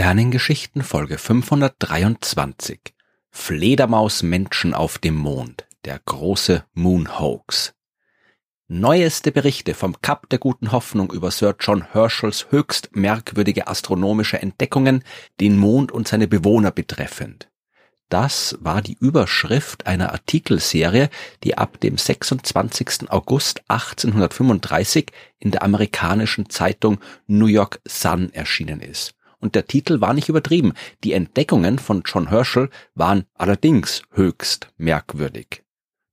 Sternengeschichten Folge 523 Fledermausmenschen auf dem Mond, der große Moon Hoax. Neueste Berichte vom Kap der guten Hoffnung über Sir John Herschels höchst merkwürdige astronomische Entdeckungen, den Mond und seine Bewohner betreffend. Das war die Überschrift einer Artikelserie, die ab dem 26. August 1835 in der amerikanischen Zeitung New York Sun erschienen ist und der Titel war nicht übertrieben. Die Entdeckungen von John Herschel waren allerdings höchst merkwürdig.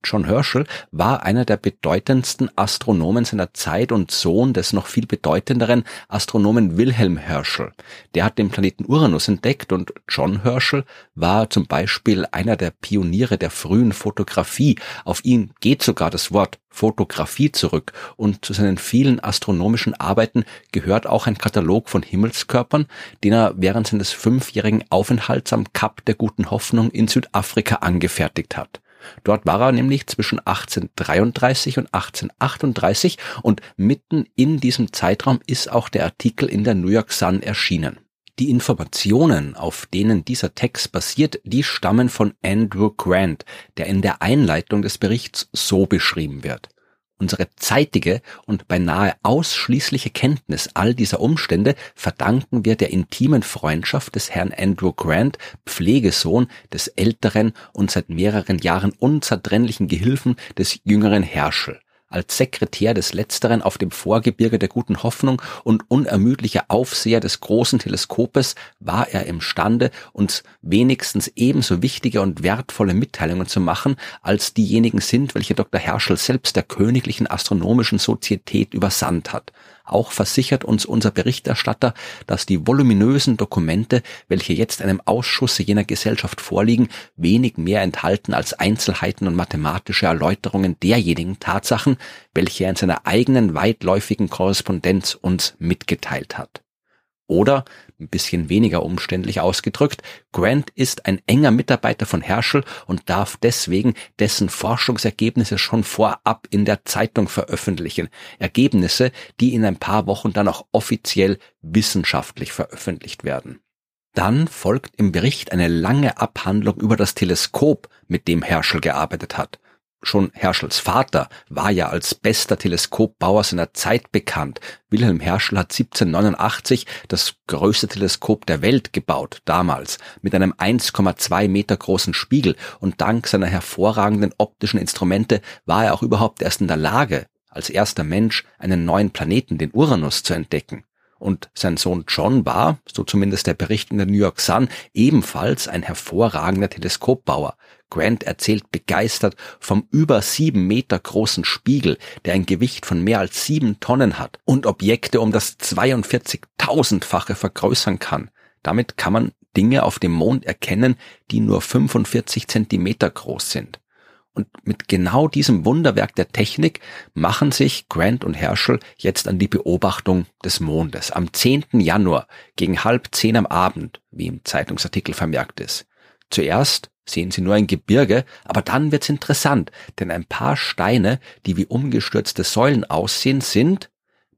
John Herschel war einer der bedeutendsten Astronomen seiner Zeit und Sohn des noch viel bedeutenderen Astronomen Wilhelm Herschel. Der hat den Planeten Uranus entdeckt und John Herschel war zum Beispiel einer der Pioniere der frühen Fotografie. Auf ihn geht sogar das Wort Fotografie zurück und zu seinen vielen astronomischen Arbeiten gehört auch ein Katalog von Himmelskörpern, den er während seines fünfjährigen Aufenthalts am Kap der Guten Hoffnung in Südafrika angefertigt hat. Dort war er nämlich zwischen 1833 und 1838 und mitten in diesem Zeitraum ist auch der Artikel in der New York Sun erschienen. Die Informationen, auf denen dieser Text basiert, die stammen von Andrew Grant, der in der Einleitung des Berichts so beschrieben wird. Unsere zeitige und beinahe ausschließliche Kenntnis all dieser Umstände verdanken wir der intimen Freundschaft des Herrn Andrew Grant, Pflegesohn des älteren und seit mehreren Jahren unzertrennlichen Gehilfen des jüngeren Herschel als Sekretär des Letzteren auf dem Vorgebirge der Guten Hoffnung und unermüdlicher Aufseher des großen Teleskopes war er imstande, uns wenigstens ebenso wichtige und wertvolle Mitteilungen zu machen, als diejenigen sind, welche Dr. Herschel selbst der Königlichen Astronomischen Sozietät übersandt hat. Auch versichert uns unser Berichterstatter, dass die voluminösen Dokumente, welche jetzt einem Ausschusse jener Gesellschaft vorliegen, wenig mehr enthalten als Einzelheiten und mathematische Erläuterungen derjenigen Tatsachen, welche er in seiner eigenen weitläufigen Korrespondenz uns mitgeteilt hat. Oder, ein bisschen weniger umständlich ausgedrückt, Grant ist ein enger Mitarbeiter von Herschel und darf deswegen dessen Forschungsergebnisse schon vorab in der Zeitung veröffentlichen. Ergebnisse, die in ein paar Wochen dann auch offiziell wissenschaftlich veröffentlicht werden. Dann folgt im Bericht eine lange Abhandlung über das Teleskop, mit dem Herschel gearbeitet hat. Schon Herschels Vater war ja als bester Teleskopbauer seiner Zeit bekannt. Wilhelm Herschel hat 1789 das größte Teleskop der Welt gebaut, damals, mit einem 1,2 Meter großen Spiegel und dank seiner hervorragenden optischen Instrumente war er auch überhaupt erst in der Lage, als erster Mensch einen neuen Planeten, den Uranus, zu entdecken. Und sein Sohn John war, so zumindest der Bericht in der New York Sun, ebenfalls ein hervorragender Teleskopbauer. Grant erzählt begeistert vom über sieben Meter großen Spiegel, der ein Gewicht von mehr als sieben Tonnen hat und Objekte um das 42.000-fache vergrößern kann. Damit kann man Dinge auf dem Mond erkennen, die nur 45 Zentimeter groß sind. Und mit genau diesem Wunderwerk der Technik machen sich Grant und Herschel jetzt an die Beobachtung des Mondes am 10. Januar gegen halb zehn am Abend, wie im Zeitungsartikel vermerkt ist. Zuerst sehen sie nur ein Gebirge, aber dann wird's interessant, denn ein paar Steine, die wie umgestürzte Säulen aussehen, sind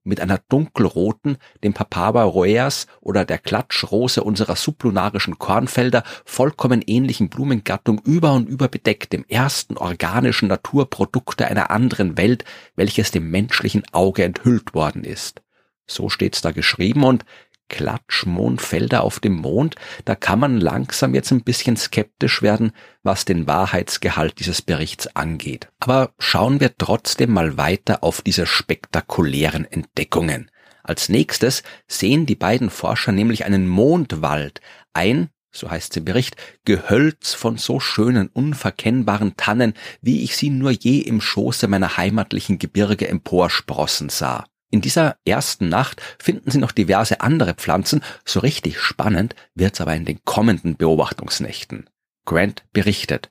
mit einer dunkelroten, dem Papaver roeas oder der Klatschrose unserer sublunarischen Kornfelder vollkommen ähnlichen Blumengattung über und über bedeckt, dem ersten organischen Naturprodukte einer anderen Welt, welches dem menschlichen Auge enthüllt worden ist. So steht's da geschrieben und Klatschmondfelder auf dem Mond, da kann man langsam jetzt ein bisschen skeptisch werden, was den Wahrheitsgehalt dieses Berichts angeht. Aber schauen wir trotzdem mal weiter auf diese spektakulären Entdeckungen. Als nächstes sehen die beiden Forscher nämlich einen Mondwald, ein, so heißt es im Bericht, Gehölz von so schönen, unverkennbaren Tannen, wie ich sie nur je im Schoße meiner heimatlichen Gebirge emporsprossen sah. In dieser ersten Nacht finden Sie noch diverse andere Pflanzen, so richtig spannend wird's aber in den kommenden Beobachtungsnächten. Grant berichtet,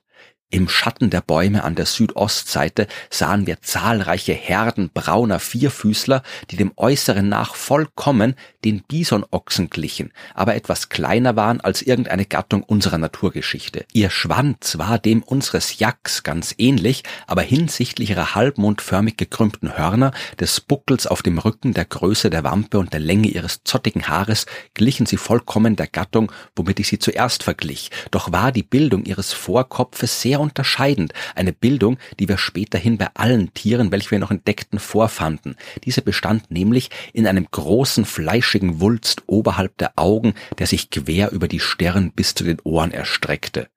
Im Schatten der Bäume an der Südostseite sahen wir zahlreiche Herden brauner Vierfüßler, die dem Äußeren nach vollkommen den Bisonochsen glichen, aber etwas kleiner waren als irgendeine Gattung unserer Naturgeschichte. Ihr Schwanz war dem unseres Jacks ganz ähnlich, aber hinsichtlich ihrer halbmondförmig gekrümmten Hörner, des Buckels auf dem Rücken, der Größe der Wampe und der Länge ihres zottigen Haares glichen sie vollkommen der Gattung, womit ich sie zuerst verglich. Doch war die Bildung ihres Vorkopfes sehr unterscheidend, eine Bildung, die wir späterhin bei allen Tieren, welche wir noch entdeckten, vorfanden. Diese bestand nämlich in einem großen fleischigen Wulst oberhalb der Augen, der sich quer über die Stirn bis zu den Ohren erstreckte.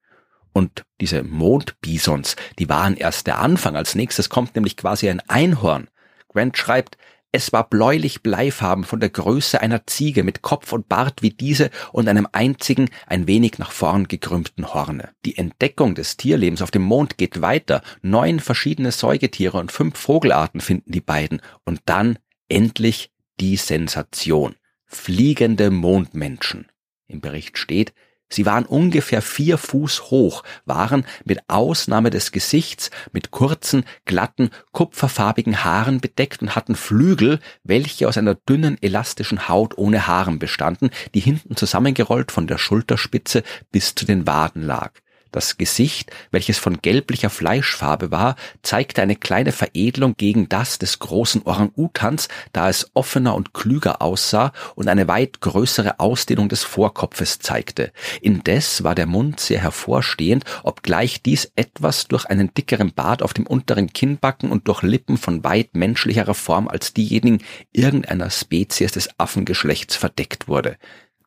Und diese Mondbisons, die waren erst der Anfang. Als nächstes kommt nämlich quasi ein Einhorn. Grant schreibt, es war bläulich bleifarben von der Größe einer Ziege mit Kopf und Bart wie diese und einem einzigen, ein wenig nach vorn gekrümmten Horne. Die Entdeckung des Tierlebens auf dem Mond geht weiter. Neun verschiedene Säugetiere und fünf Vogelarten finden die beiden. Und dann endlich die Sensation. Fliegende Mondmenschen. Im Bericht steht, Sie waren ungefähr vier Fuß hoch, waren mit Ausnahme des Gesichts mit kurzen, glatten, kupferfarbigen Haaren bedeckt und hatten Flügel, welche aus einer dünnen, elastischen Haut ohne Haaren bestanden, die hinten zusammengerollt von der Schulterspitze bis zu den Waden lag. Das Gesicht, welches von gelblicher Fleischfarbe war, zeigte eine kleine Veredelung gegen das des großen Orang-Utans, da es offener und klüger aussah und eine weit größere Ausdehnung des Vorkopfes zeigte. Indes war der Mund sehr hervorstehend, obgleich dies etwas durch einen dickeren Bart auf dem unteren Kinnbacken und durch Lippen von weit menschlicherer Form als diejenigen irgendeiner Spezies des Affengeschlechts verdeckt wurde.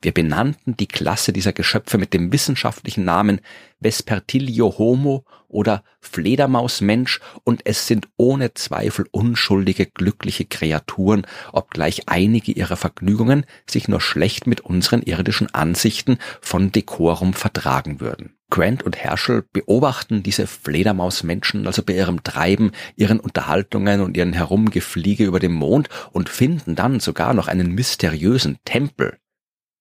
Wir benannten die Klasse dieser Geschöpfe mit dem wissenschaftlichen Namen Vespertilio Homo oder Fledermausmensch und es sind ohne Zweifel unschuldige, glückliche Kreaturen, obgleich einige ihrer Vergnügungen sich nur schlecht mit unseren irdischen Ansichten von Dekorum vertragen würden. Grant und Herschel beobachten diese Fledermausmenschen also bei ihrem Treiben, ihren Unterhaltungen und ihren Herumgefliege über dem Mond und finden dann sogar noch einen mysteriösen Tempel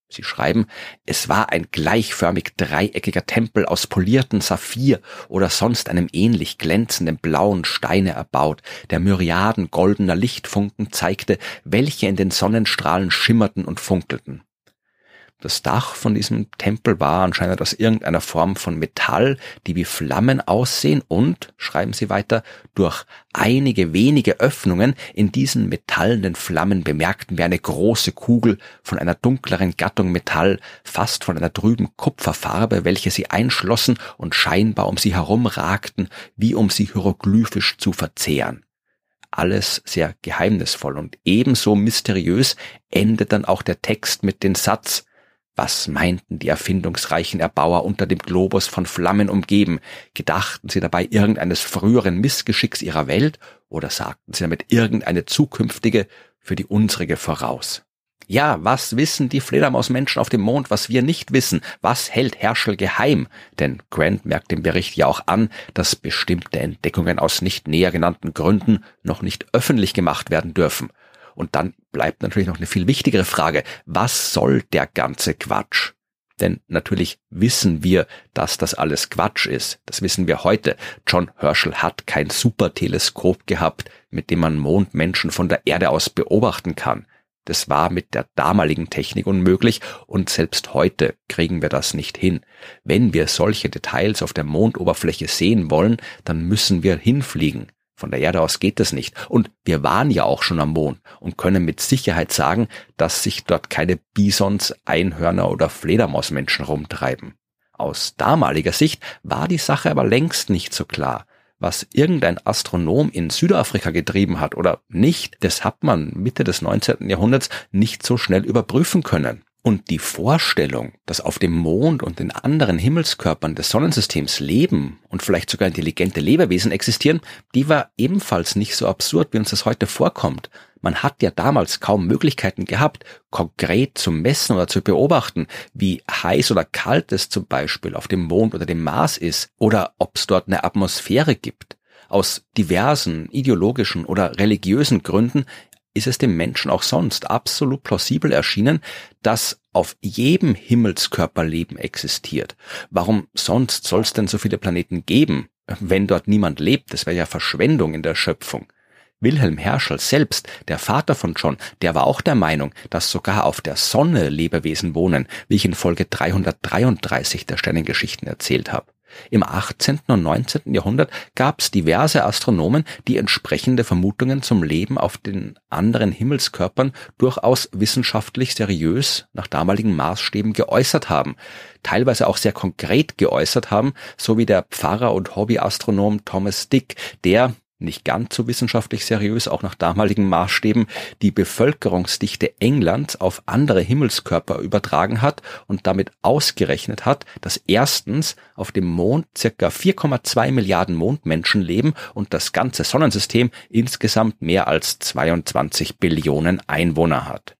Sie schreiben, es war ein gleichförmig dreieckiger Tempel aus polierten Saphir oder sonst einem ähnlich glänzenden blauen Steine erbaut, der Myriaden goldener Lichtfunken zeigte, welche in den Sonnenstrahlen schimmerten und funkelten. Das Dach von diesem Tempel war anscheinend aus irgendeiner Form von Metall, die wie Flammen aussehen und, schreiben sie weiter, durch einige wenige Öffnungen in diesen metallenen Flammen bemerkten wir eine große Kugel von einer dunkleren Gattung Metall, fast von einer trüben Kupferfarbe, welche sie einschlossen und scheinbar um sie herum ragten, wie um sie hieroglyphisch zu verzehren. Alles sehr geheimnisvoll und ebenso mysteriös endet dann auch der Text mit dem Satz, was meinten die erfindungsreichen Erbauer unter dem Globus von Flammen umgeben? Gedachten sie dabei irgendeines früheren Missgeschicks ihrer Welt oder sagten sie damit irgendeine zukünftige für die unsrige voraus? Ja, was wissen die Fledermausmenschen auf dem Mond, was wir nicht wissen? Was hält Herschel geheim? Denn Grant merkt im Bericht ja auch an, dass bestimmte Entdeckungen aus nicht näher genannten Gründen noch nicht öffentlich gemacht werden dürfen. Und dann bleibt natürlich noch eine viel wichtigere Frage. Was soll der ganze Quatsch? Denn natürlich wissen wir, dass das alles Quatsch ist. Das wissen wir heute. John Herschel hat kein Superteleskop gehabt, mit dem man Mondmenschen von der Erde aus beobachten kann. Das war mit der damaligen Technik unmöglich und selbst heute kriegen wir das nicht hin. Wenn wir solche Details auf der Mondoberfläche sehen wollen, dann müssen wir hinfliegen. Von der Erde aus geht es nicht. Und wir waren ja auch schon am Mond und können mit Sicherheit sagen, dass sich dort keine Bisons, Einhörner oder Fledermausmenschen rumtreiben. Aus damaliger Sicht war die Sache aber längst nicht so klar. Was irgendein Astronom in Südafrika getrieben hat oder nicht, das hat man Mitte des 19. Jahrhunderts nicht so schnell überprüfen können. Und die Vorstellung, dass auf dem Mond und den anderen Himmelskörpern des Sonnensystems Leben und vielleicht sogar intelligente Lebewesen existieren, die war ebenfalls nicht so absurd, wie uns das heute vorkommt. Man hat ja damals kaum Möglichkeiten gehabt, konkret zu messen oder zu beobachten, wie heiß oder kalt es zum Beispiel auf dem Mond oder dem Mars ist oder ob es dort eine Atmosphäre gibt. Aus diversen ideologischen oder religiösen Gründen ist es dem Menschen auch sonst absolut plausibel erschienen, dass auf jedem Himmelskörper Leben existiert. Warum sonst soll es denn so viele Planeten geben? wenn dort niemand lebt, das wäre ja Verschwendung in der Schöpfung. Wilhelm Herschel selbst, der Vater von John, der war auch der Meinung, dass sogar auf der Sonne Lebewesen wohnen, wie ich in Folge 333 der Sternengeschichten erzählt habe. Im 18. und 19. Jahrhundert gab es diverse Astronomen, die entsprechende Vermutungen zum Leben auf den anderen Himmelskörpern durchaus wissenschaftlich seriös nach damaligen Maßstäben geäußert haben, teilweise auch sehr konkret geäußert haben, so wie der Pfarrer und Hobbyastronom Thomas Dick, der nicht ganz so wissenschaftlich seriös, auch nach damaligen Maßstäben, die Bevölkerungsdichte Englands auf andere Himmelskörper übertragen hat und damit ausgerechnet hat, dass erstens auf dem Mond circa 4,2 Milliarden Mondmenschen leben und das ganze Sonnensystem insgesamt mehr als 22 Billionen Einwohner hat.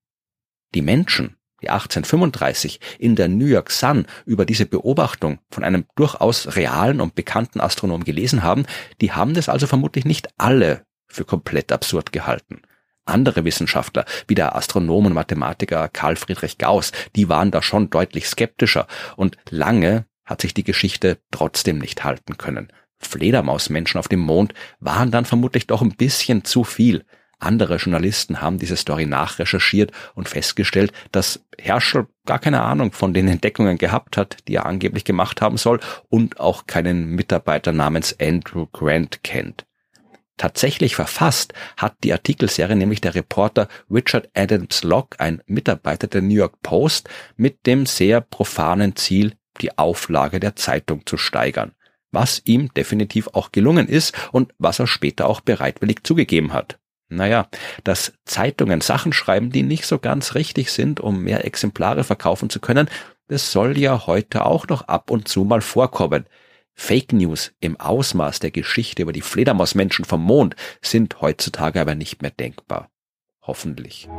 Die Menschen die 1835 in der New York Sun über diese Beobachtung von einem durchaus realen und bekannten Astronom gelesen haben, die haben das also vermutlich nicht alle für komplett absurd gehalten. Andere Wissenschaftler, wie der Astronom und Mathematiker Karl Friedrich Gauss, die waren da schon deutlich skeptischer und lange hat sich die Geschichte trotzdem nicht halten können. Fledermausmenschen auf dem Mond waren dann vermutlich doch ein bisschen zu viel. Andere Journalisten haben diese Story nachrecherchiert und festgestellt, dass Herschel gar keine Ahnung von den Entdeckungen gehabt hat, die er angeblich gemacht haben soll und auch keinen Mitarbeiter namens Andrew Grant kennt. Tatsächlich verfasst hat die Artikelserie nämlich der Reporter Richard Adams Locke, ein Mitarbeiter der New York Post, mit dem sehr profanen Ziel, die Auflage der Zeitung zu steigern, was ihm definitiv auch gelungen ist und was er später auch bereitwillig zugegeben hat. Naja, dass Zeitungen Sachen schreiben, die nicht so ganz richtig sind, um mehr Exemplare verkaufen zu können, das soll ja heute auch noch ab und zu mal vorkommen. Fake News im Ausmaß der Geschichte über die Fledermausmenschen vom Mond sind heutzutage aber nicht mehr denkbar. Hoffentlich.